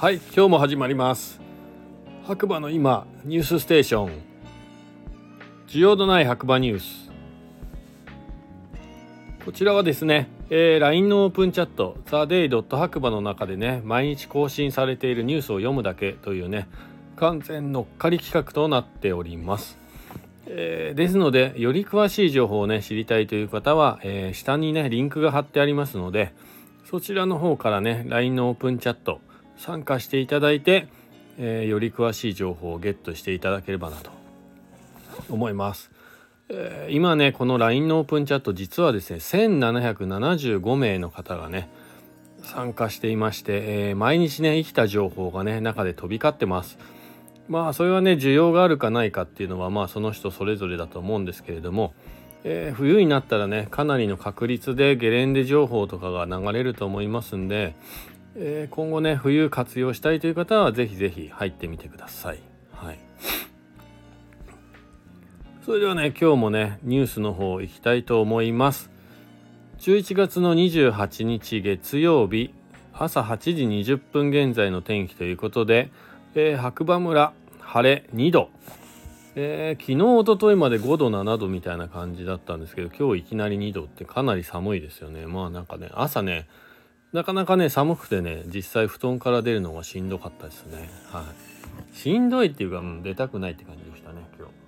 はい今日も始まります。白馬の今ニュースステーション。需要のない白馬ニュース。こちらはですね、えー、LINE のオープンチャット TheDay. 白馬の中でね毎日更新されているニュースを読むだけというね完全乗っかり企画となっております。えー、ですのでより詳しい情報をね知りたいという方は、えー、下にねリンクが貼ってありますのでそちらの方からね LINE のオープンチャット参加していただいて、えー、より詳しい情報をゲットしていただければなと思います。えー、今ねこの LINE のオープンチャット実はですね1775名の方がね参加していまして、えー、毎日ね生きた情報がね中で飛び交ってます。まあそれはね需要があるかないかっていうのはまあその人それぞれだと思うんですけれども、えー、冬になったらねかなりの確率でゲレンデ情報とかが流れると思いますんで、えー、今後ね冬活用したいという方はぜひぜひ入ってみてください。はい、それではね今日もねニュースの方行きたいと思います。11月の28日月曜日朝8時20分現在の天気ということで、えー、白馬村晴れ2度、えー、昨日おとといまで5度7度みたいな感じだったんですけど今日いきなり2度ってかなり寒いですよねまあなんかね朝ねなかなかね寒くてね実際布団から出るのがしんどかったですね。はい。しんどいっていうか、うん、出たくないって感じでしたね今日。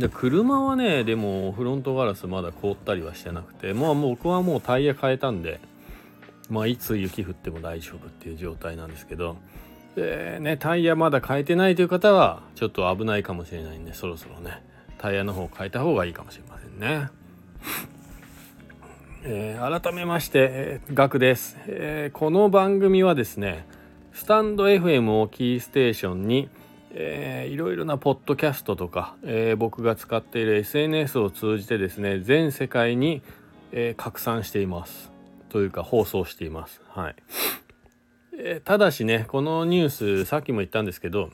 で車はねでもフロントガラスまだ凍ったりはしてなくてまあ僕はもうタイヤ変えたんでまあいつ雪降っても大丈夫っていう状態なんですけどでねタイヤまだ変えてないという方はちょっと危ないかもしれないんでそろそろねタイヤの方変えた方がいいかもしれませんね。えー、改めまして、えー、ガクです、えー、この番組はですねスタンド FM をキーステーションに、えー、いろいろなポッドキャストとか、えー、僕が使っている SNS を通じてですね全世界に、えー、拡散しています。というか放送しています。はい、えー、ただしねこのニュースさっきも言ったんですけど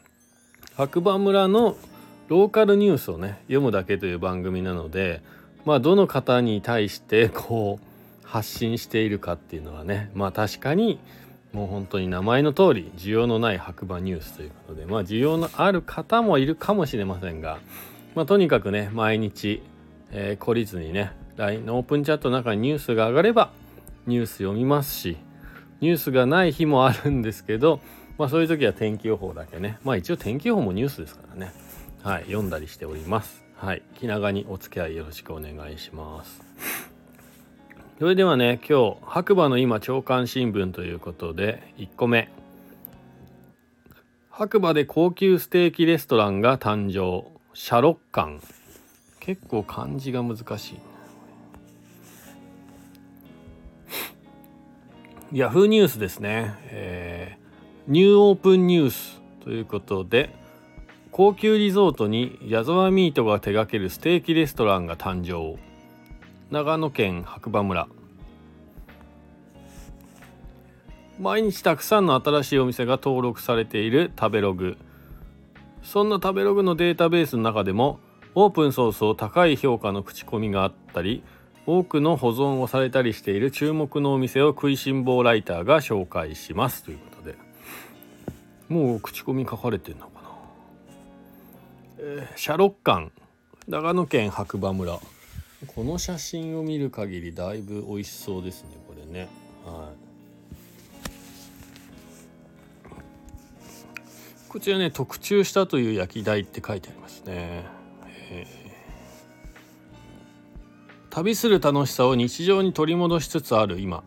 白馬村のローカルニュースをね読むだけという番組なのでまあどの方に対してこう発信しているかっていうのはねまあ確かにもう本当に名前の通り需要のない白馬ニュースということでまあ需要のある方もいるかもしれませんがまあとにかくね毎日、えー、懲りずにね LINE のオープンチャットの中にニュースが上がればニュース読みますしニュースがない日もあるんですけどまあそういう時は天気予報だけねまあ一応天気予報もニュースですからね。はい読んだりしております。はい気長にお付き合いよろしくお願いします。それではね今日白馬の今朝刊新聞ということで1個目。白馬で高級ステーキレストランが誕生。シャロッカン。結構漢字が難しい。ヤフーニュースですね、えー、ニューオープンニュースということで高級リゾートに矢沢ミートが手掛けるステーキレストランが誕生。長野県白馬村。毎日たくさんの新しいお店が登録されている食べログ。そんな食べログのデータベースの中でもオープンソースを高い評価の口コミがあったり多くの保存をされたりしている注目のお店を食いしん坊ライターが紹介しますということで。もう口コミ書かれてんのかな？えー、シャロッカン。長野県白馬村。この写真を見る限りだいぶ美味しそうですねこれね。はい。こちらね特注したという焼き台って書いてありますね、旅する楽しさを日常に取り戻しつつある今。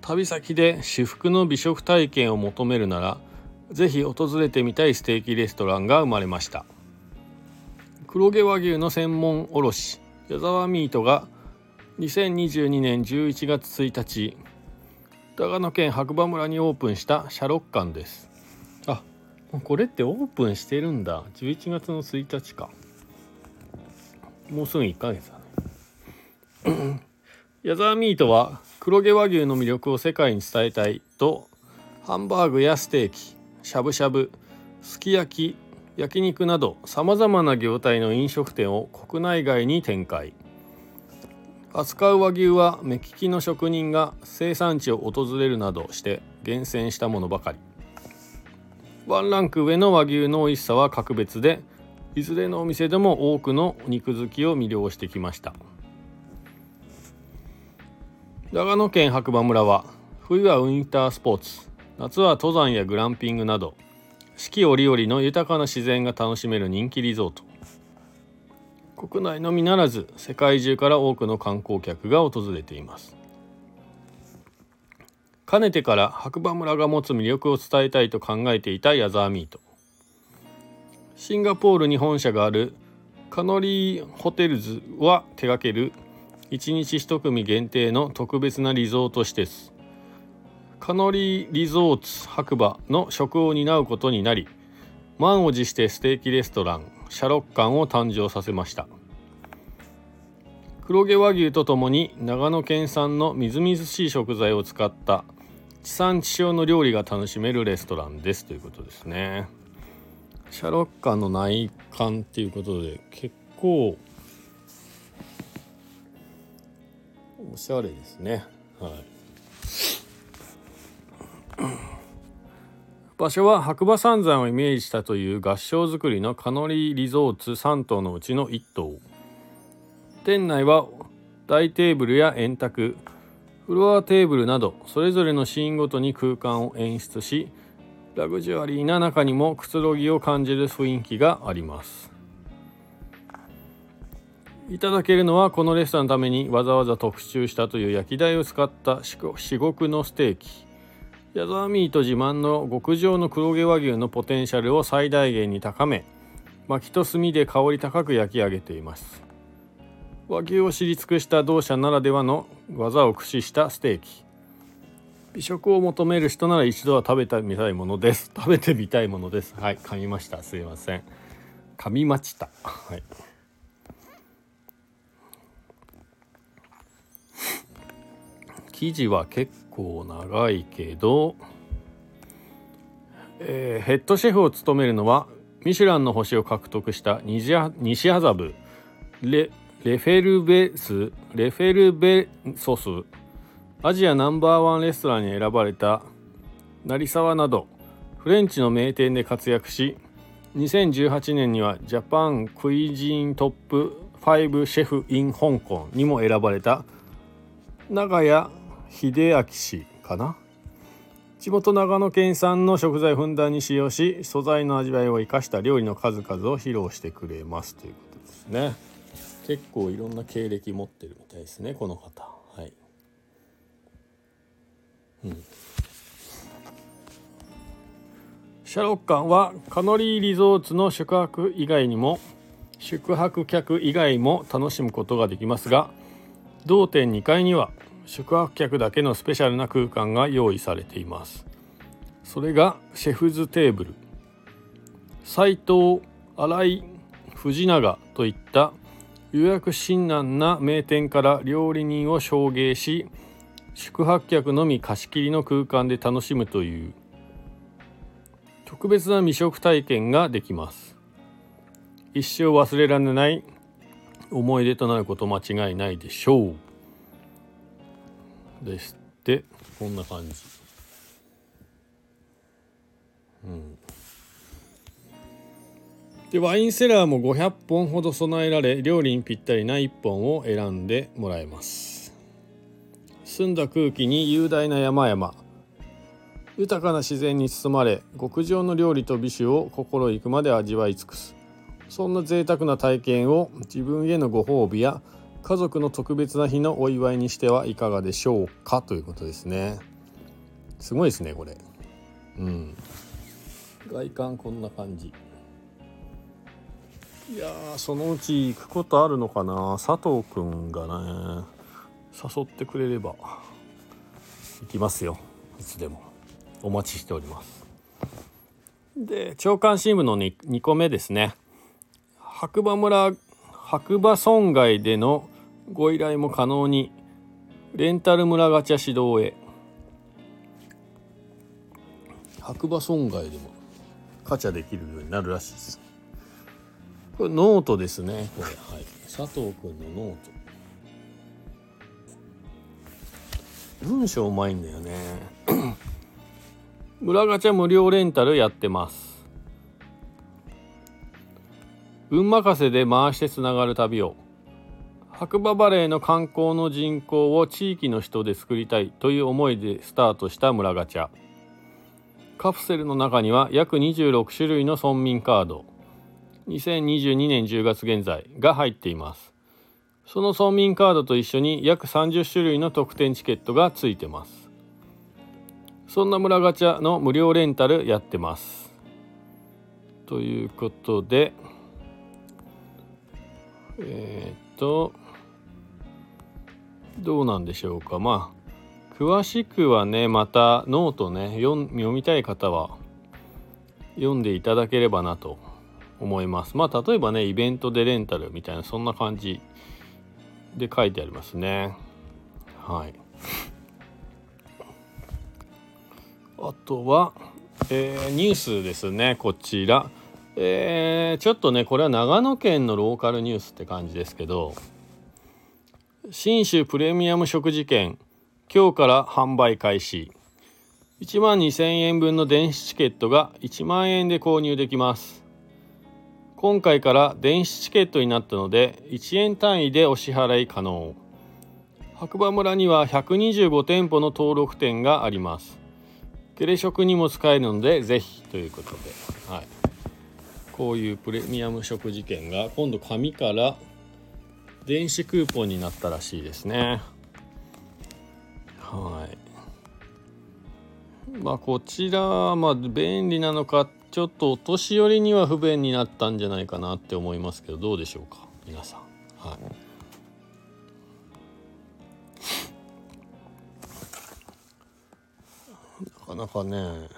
旅先で至福の美食体験を求めるならぜひ訪れてみたいステーキレストランが生まれました。黒毛和牛の専門卸矢沢ミートが2022年11月1日長野県白馬村にオープンしたシャロッカンです。あこれってオープンしてるんだ。11月の1日か。もうすぐ1ヶ月だね。矢沢ミートは黒毛和牛の魅力を世界に伝えたいとハンバーグやステーキしゃぶしゃぶすき焼き焼肉などさまざまな業態の飲食店を国内外に展開。扱う和牛は目利きの職人が生産地を訪れるなどして厳選したものばかり。ワンランク上の和牛の美味しさは格別でいずれのお店でも多くの肉好きを魅了してきました。長野県白馬村は冬はウィンタースポーツ夏は登山やグランピングなど四季折々の豊かな自然が楽しめる人気リゾート。国内のみならず世界中から多くの観光客が訪れています。かねてから白馬村が持つ魅力を伝えたいと考えていた矢沢ミート。シンガポールに本社があるカノリーホテルズは手掛ける1日1組限定の特別なリゾート施設。カノリーリゾーツ白馬の食を担うことになり満を持してステーキレストランシャロッカンを誕生させました。黒毛和牛とともに長野県産のみずみずしい食材を使った地産地消の料理が楽しめるレストランです。ということですね。シャロッカンの内観っていうことで結構おしゃれですね。はい。場所は白馬三山をイメージしたという合掌造りのカノリーリゾーツ3棟のうちの1棟店内は大テーブルや円卓フロアテーブルなどそれぞれのシーンごとに空間を演出しラグジュアリーな中にもくつろぎを感じる雰囲気があります。いただけるのはこのレストランのためにわざわざ特注したという焼き台を使った至極のステーキ。矢沢ミート自慢の極上の黒毛和牛のポテンシャルを最大限に高め薪と炭で香り高く焼き上げています。和牛を知り尽くした同社ならではの技を駆使したステーキ。美食を求める人なら一度は食べてみたいものです。食べてみたいものです。はい噛みました。すいません。噛みました。はい。生地は結構長いけど、えー、ヘッドシェフを務めるのはミシュランの星を獲得した西麻布レレフェルベスレフェルベソスアジアナンバーワンレストランに選ばれた成沢などフレンチの名店で活躍し2018年にはジャパンクイジントップ5シェフ in 香港にも選ばれた長屋秀明氏かな？地元長野県産の食材ふんだんに使用し素材の味わいを生かした料理の数々を披露してくれますということですね。結構いろんな経歴持ってるみたいですねこの方。はい。うん。シャロッカンはカノリーリゾーツの宿泊以外にも宿泊客以外も楽しむことができますが同店2階には宿泊客だけのスペシャルな空間が用意されています。それがシェフズテーブル。斎藤新井藤永といった予約困難な名店から料理人を送迎し宿泊客のみ貸し切りの空間で楽しむという。特別な未食体験ができます。一生忘れられない思い出となること間違いないでしょう。ですって。こんな感じ。うん。でワインセラーも500本ほど備えられ料理にぴったりな1本を選んでもらえます。澄んだ空気に雄大な山々。豊かな自然に包まれ極上の料理と美酒を心ゆくまで味わい尽くす。そんな贅沢な体験を自分へのご褒美や家族の特別な日のお祝いにしてはいかがでしょうかということですね。すごいですねこれ。うん。外観こんな感じ。いやそのうち行くことあるのかな。佐藤くんがね誘ってくれれば行きますよ。いつでも。お待ちしております。で長官新聞の 2, 2個目ですね。白馬村白馬村外でのご依頼も可能にレンタル村ガチャ始動へ。白馬村外でもガチャできるようになるらしいです。これノートですね。これはい。佐藤君の note。文章うまいんだよね。村ガチャ無料レンタルやってます。運任せで回してつながる旅を白馬バレーの観光の人口を地域の人で作りたいという思いでスタートした村ガチャ。カプセルの中には約26種類の村民カード。2022年10月現在が入っています。その村民カードと一緒に約30種類の特典チケットがついてます。そんな村ガチャの無料レンタルやってます。ということでえー、っとどうなんでしょうか。まあ詳しくはねまたノートね読みたい方は読んでいただければなと思います。まあ例えばねイベントでレンタルみたいなそんな感じで書いてありますね。はい。あとは、えー、ニュースですねこちら。えー、ちょっとねこれは長野県のローカルニュースって感じですけど信州プレミアム食事券今日から販売開始。1万2000円分の電子チケットが1万円で購入できます。今回から電子チケットになったので1円単位でお支払い可能。白馬村には125店舗の登録店があります。ゲレ食にも使えるのでぜひということで、はい、こういうプレミアム食事券が今度紙から電子クーポンになったらしいですね。はい。まあこちらまあ便利なのかちょっとお年寄りには不便になったんじゃないかなって思いますけどどうでしょうか皆さん。はい。なかなかね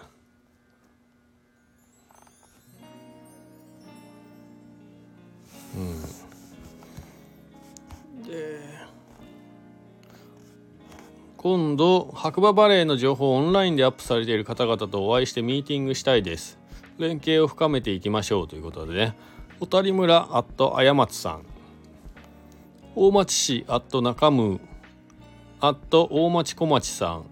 今度白馬バレーの情報をオンラインでアップされている方々とお会いしてミーティングしたいです。連携を深めていきましょうということでね。小谷村アットあやまつさん。大町市アット中ムアット大町小町さん。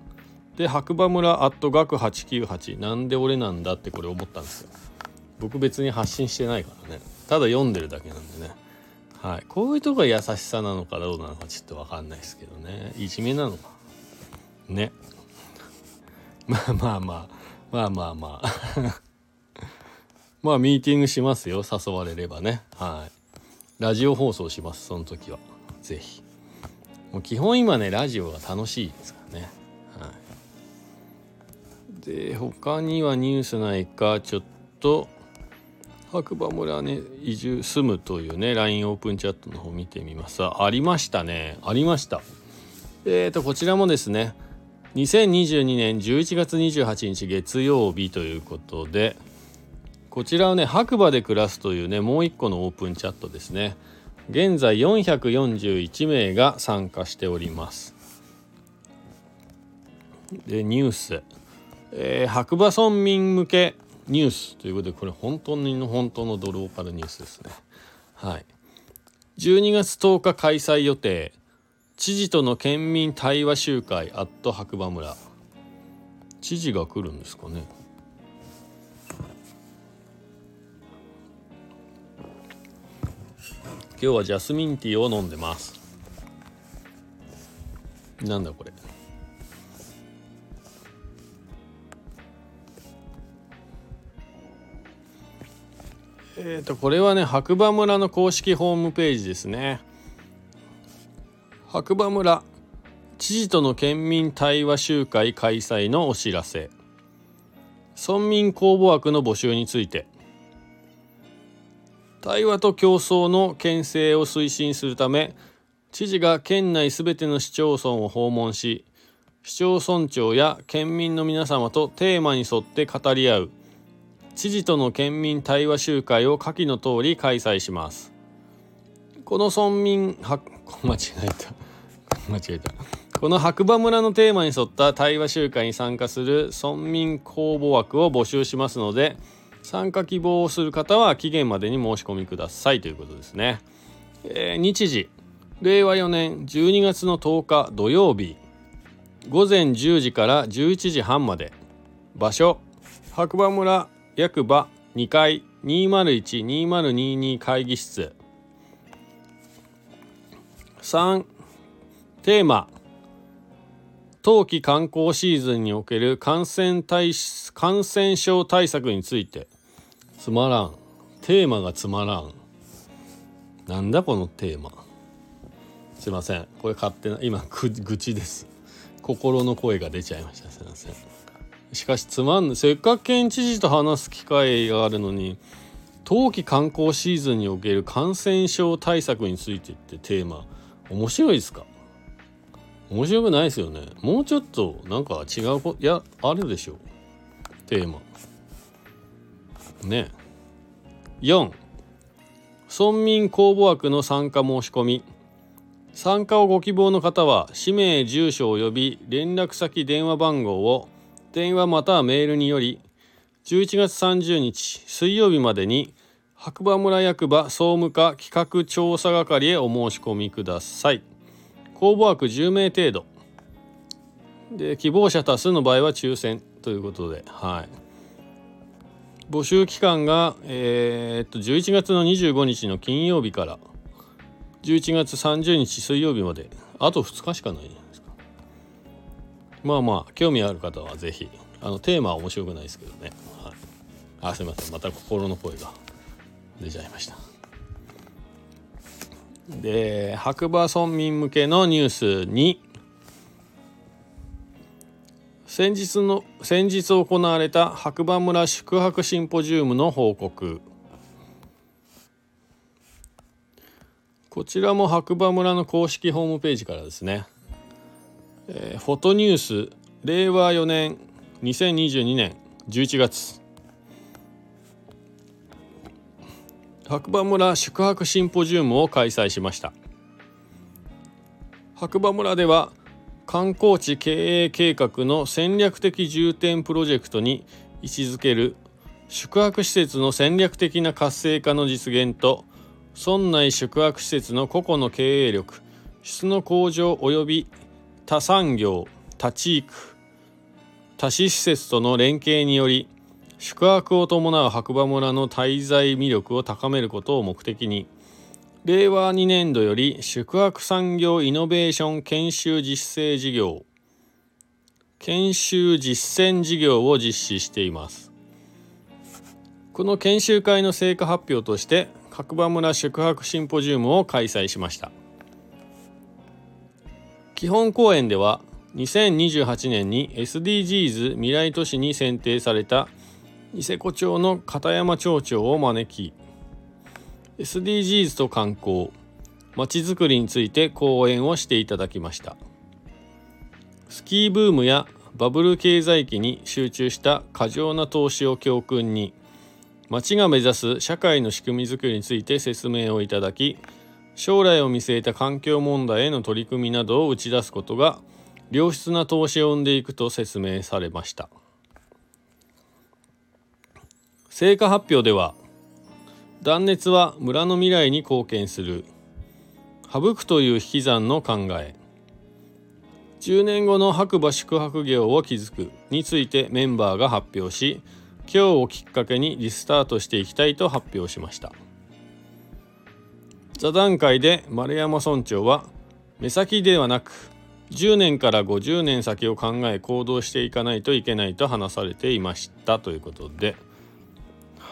で白馬村アット学898なんで俺なんだってこれ思ったんですよ。僕別に発信してないからね。ただ読んでるだけなんでね。はい、こういうとこが優しさなのかどうなのかちょっと分かんないですけどね。いじめなのか。ね。まあまあまあまあまあまあ。まあ ミーティングしますよ誘われればね。はい。ラジオ放送しますその時は。是非もう基本今ねラジオが楽しいですからね。はい。で他にはニュースないかちょっと白馬村ね移住住むというね LINE オープンチャットの方見てみます。ありましたね。ありました。えーとこちらもですね2022年11月28日月曜日ということでこちらはね白馬で暮らすというねもう一個のオープンチャットですね。現在441名が参加しております。でニュース、えー、白馬村民向けニュースということでこれ本当の本当のドローカルニュースですね。はい。12月10日開催予定。知事との県民対話集会アット白馬村。知事が来るんですかね。今日はジャスミンティーを飲んでます。なんだこれ。えっ、ー、とこれはね白馬村の公式ホームページですね。白馬村。知事との県民対話集会開催のお知らせ。村民公募枠の募集について。対話と競争の県政を推進するため知事が県内すべての市町村を訪問し市町村長や県民の皆様とテーマに沿って語り合う知事との県民対話集会を下記の通り開催します。この村民は 間違えた。間違えた。この白馬村のテーマに沿った対話集会に参加する村民公募枠を募集しますので参加希望をする方は期限までに申し込みください。ということですね、えー、日時。令和4年12月の10日土曜日。午前10時から11時半まで。場所。白馬村役場。2階。201-2022会議室。3テーマ冬季観光シーズンにおける感染対感染症対策について。つまらん。テーマがつまらん。なんだこのテーマ。すいません。これ勝手な今愚痴です。心の声が出ちゃいました。すいません。しかしつまんないせっかく県知事と話す機会があるのに冬季観光シーズンにおける感染症対策についてってテーマ面白いですか？面白くないですよね。もうちょっとなんか違うこいやあるでしょ。うテーマ。ね。4村民公募枠の参加申し込み。参加をご希望の方は氏名住所及び連絡先電話番号を電話またはメールにより11月30日水曜日までに白馬村役場総務課企画調査係へお申し込みください。公募枠10名程度で希望者多数の場合は抽選。ということではい。募集期間が、えー、っと11月の25日の金曜日から11月30日水曜日まであと2日しかないじゃないですか。まあまあ興味ある方は是非あのテーマは面白くないですけどね、はい、あすいません。また心の声が出ちゃいました。で白馬村民向けのニュースに先日の先日行われた白馬村宿泊シンポジウムの報告。こちらも白馬村の公式ホームページからですね、えー、フォトニュース令和4年2022年11月。白馬村宿泊シンポジウムを開催しました。白馬村では観光地経営計画の戦略的重点プロジェクトに位置づける宿泊施設の戦略的な活性化の実現と村内宿泊施設の個々の経営力質の向上及び他産業他地域多施施設との連携により宿泊を伴う白馬村の滞在魅力を高めることを目的に令和2年度より宿泊産業イノベーション研修実践事業研修実践事業を実施しています。この研修会の成果発表として白馬村宿泊シンポジウムを開催しました。基本講演では2028年に SDGs 未来都市に選定された伊勢子町の片山町長を招き SDGs と観光まちづくりについて講演をしていただきましたスキーブームやバブル経済期に集中した過剰な投資を教訓に町が目指す社会の仕組みづくりについて説明をいただき将来を見据えた環境問題への取り組みなどを打ち出すことが良質な投資を生んでいくと説明されました。成果発表では断熱は村の未来に貢献する。省くという引き算の考え。10年後の白馬宿泊業を築くについてメンバーが発表し今日をきっかけにリスタートしていきたいと発表しました。座談会で丸山村長は目先ではなく10年から50年先を考え行動していかないといけないと話されていましたということで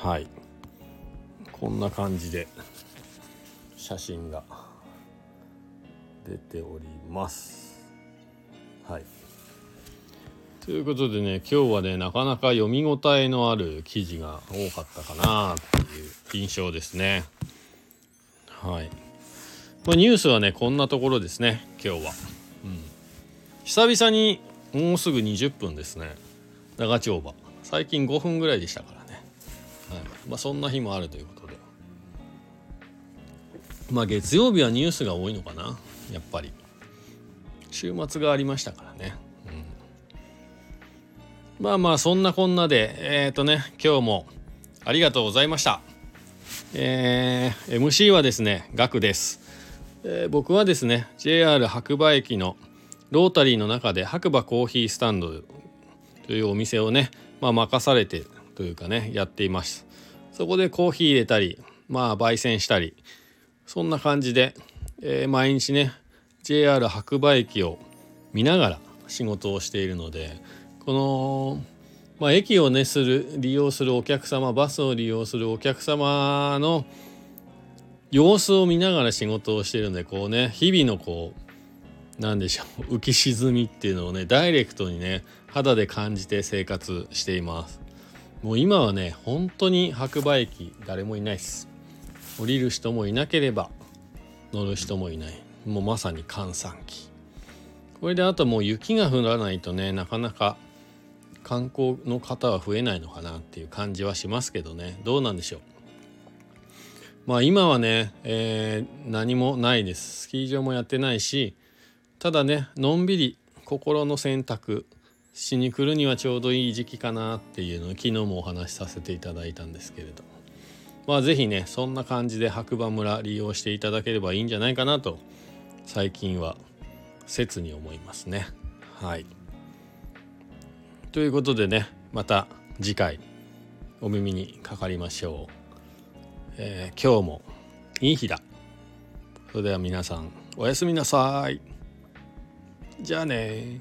はい。こんな感じで写真が出ております。はい。ということでね今日はねなかなか読み応えのある記事が多かったかなっていう印象ですね。はい、まあ、ニュースはねこんなところですね今日は、うん、久々にもうすぐ20分ですね。長丁場。最近5分ぐらいでしたから。まあ、そんな日もあるということで。まあ月曜日はニュースが多いのかな。やっぱり。週末がありましたからね、うん、まあまあそんなこんなでえっ、ー、とね今日もありがとうございました。えー、MC はですねガクです、えー、僕はですね JR 白馬駅のロータリーの中で白馬コーヒースタンドというお店をねまあ、任されてというかねやっています。そこでコーヒー入れたりまあ焙煎したりそんな感じで、えー、毎日ね JR 白馬駅を見ながら仕事をしているのでこの、まあ、駅をねする利用するお客様バスを利用するお客様の様子を見ながら仕事をしているのでこうね日々のこうなんでしょう浮き沈みっていうのをねダイレクトにね肌で感じて生活しています。もう今はね本当に白馬駅誰もいないです。降りる人もいなければ乗る人もいない。もうまさに閑散期。これであともう雪が降らないとねなかなか観光の方は増えないのかなっていう感じはしますけどね。どうなんでしょう。まあ今はね、えー、何もないです。スキー場もやってないしただねのんびり心の選択しに来るにはちょうどいい時期かなっていうのを昨日もお話しさせていただいたんですけれどまあ是非ねそんな感じで白馬村利用していただければいいんじゃないかなと最近は切に思いますね。はい。ということでねまた次回お耳にかかりましょう。えー、今日もいい日だ。それでは皆さんおやすみなさい。じゃあね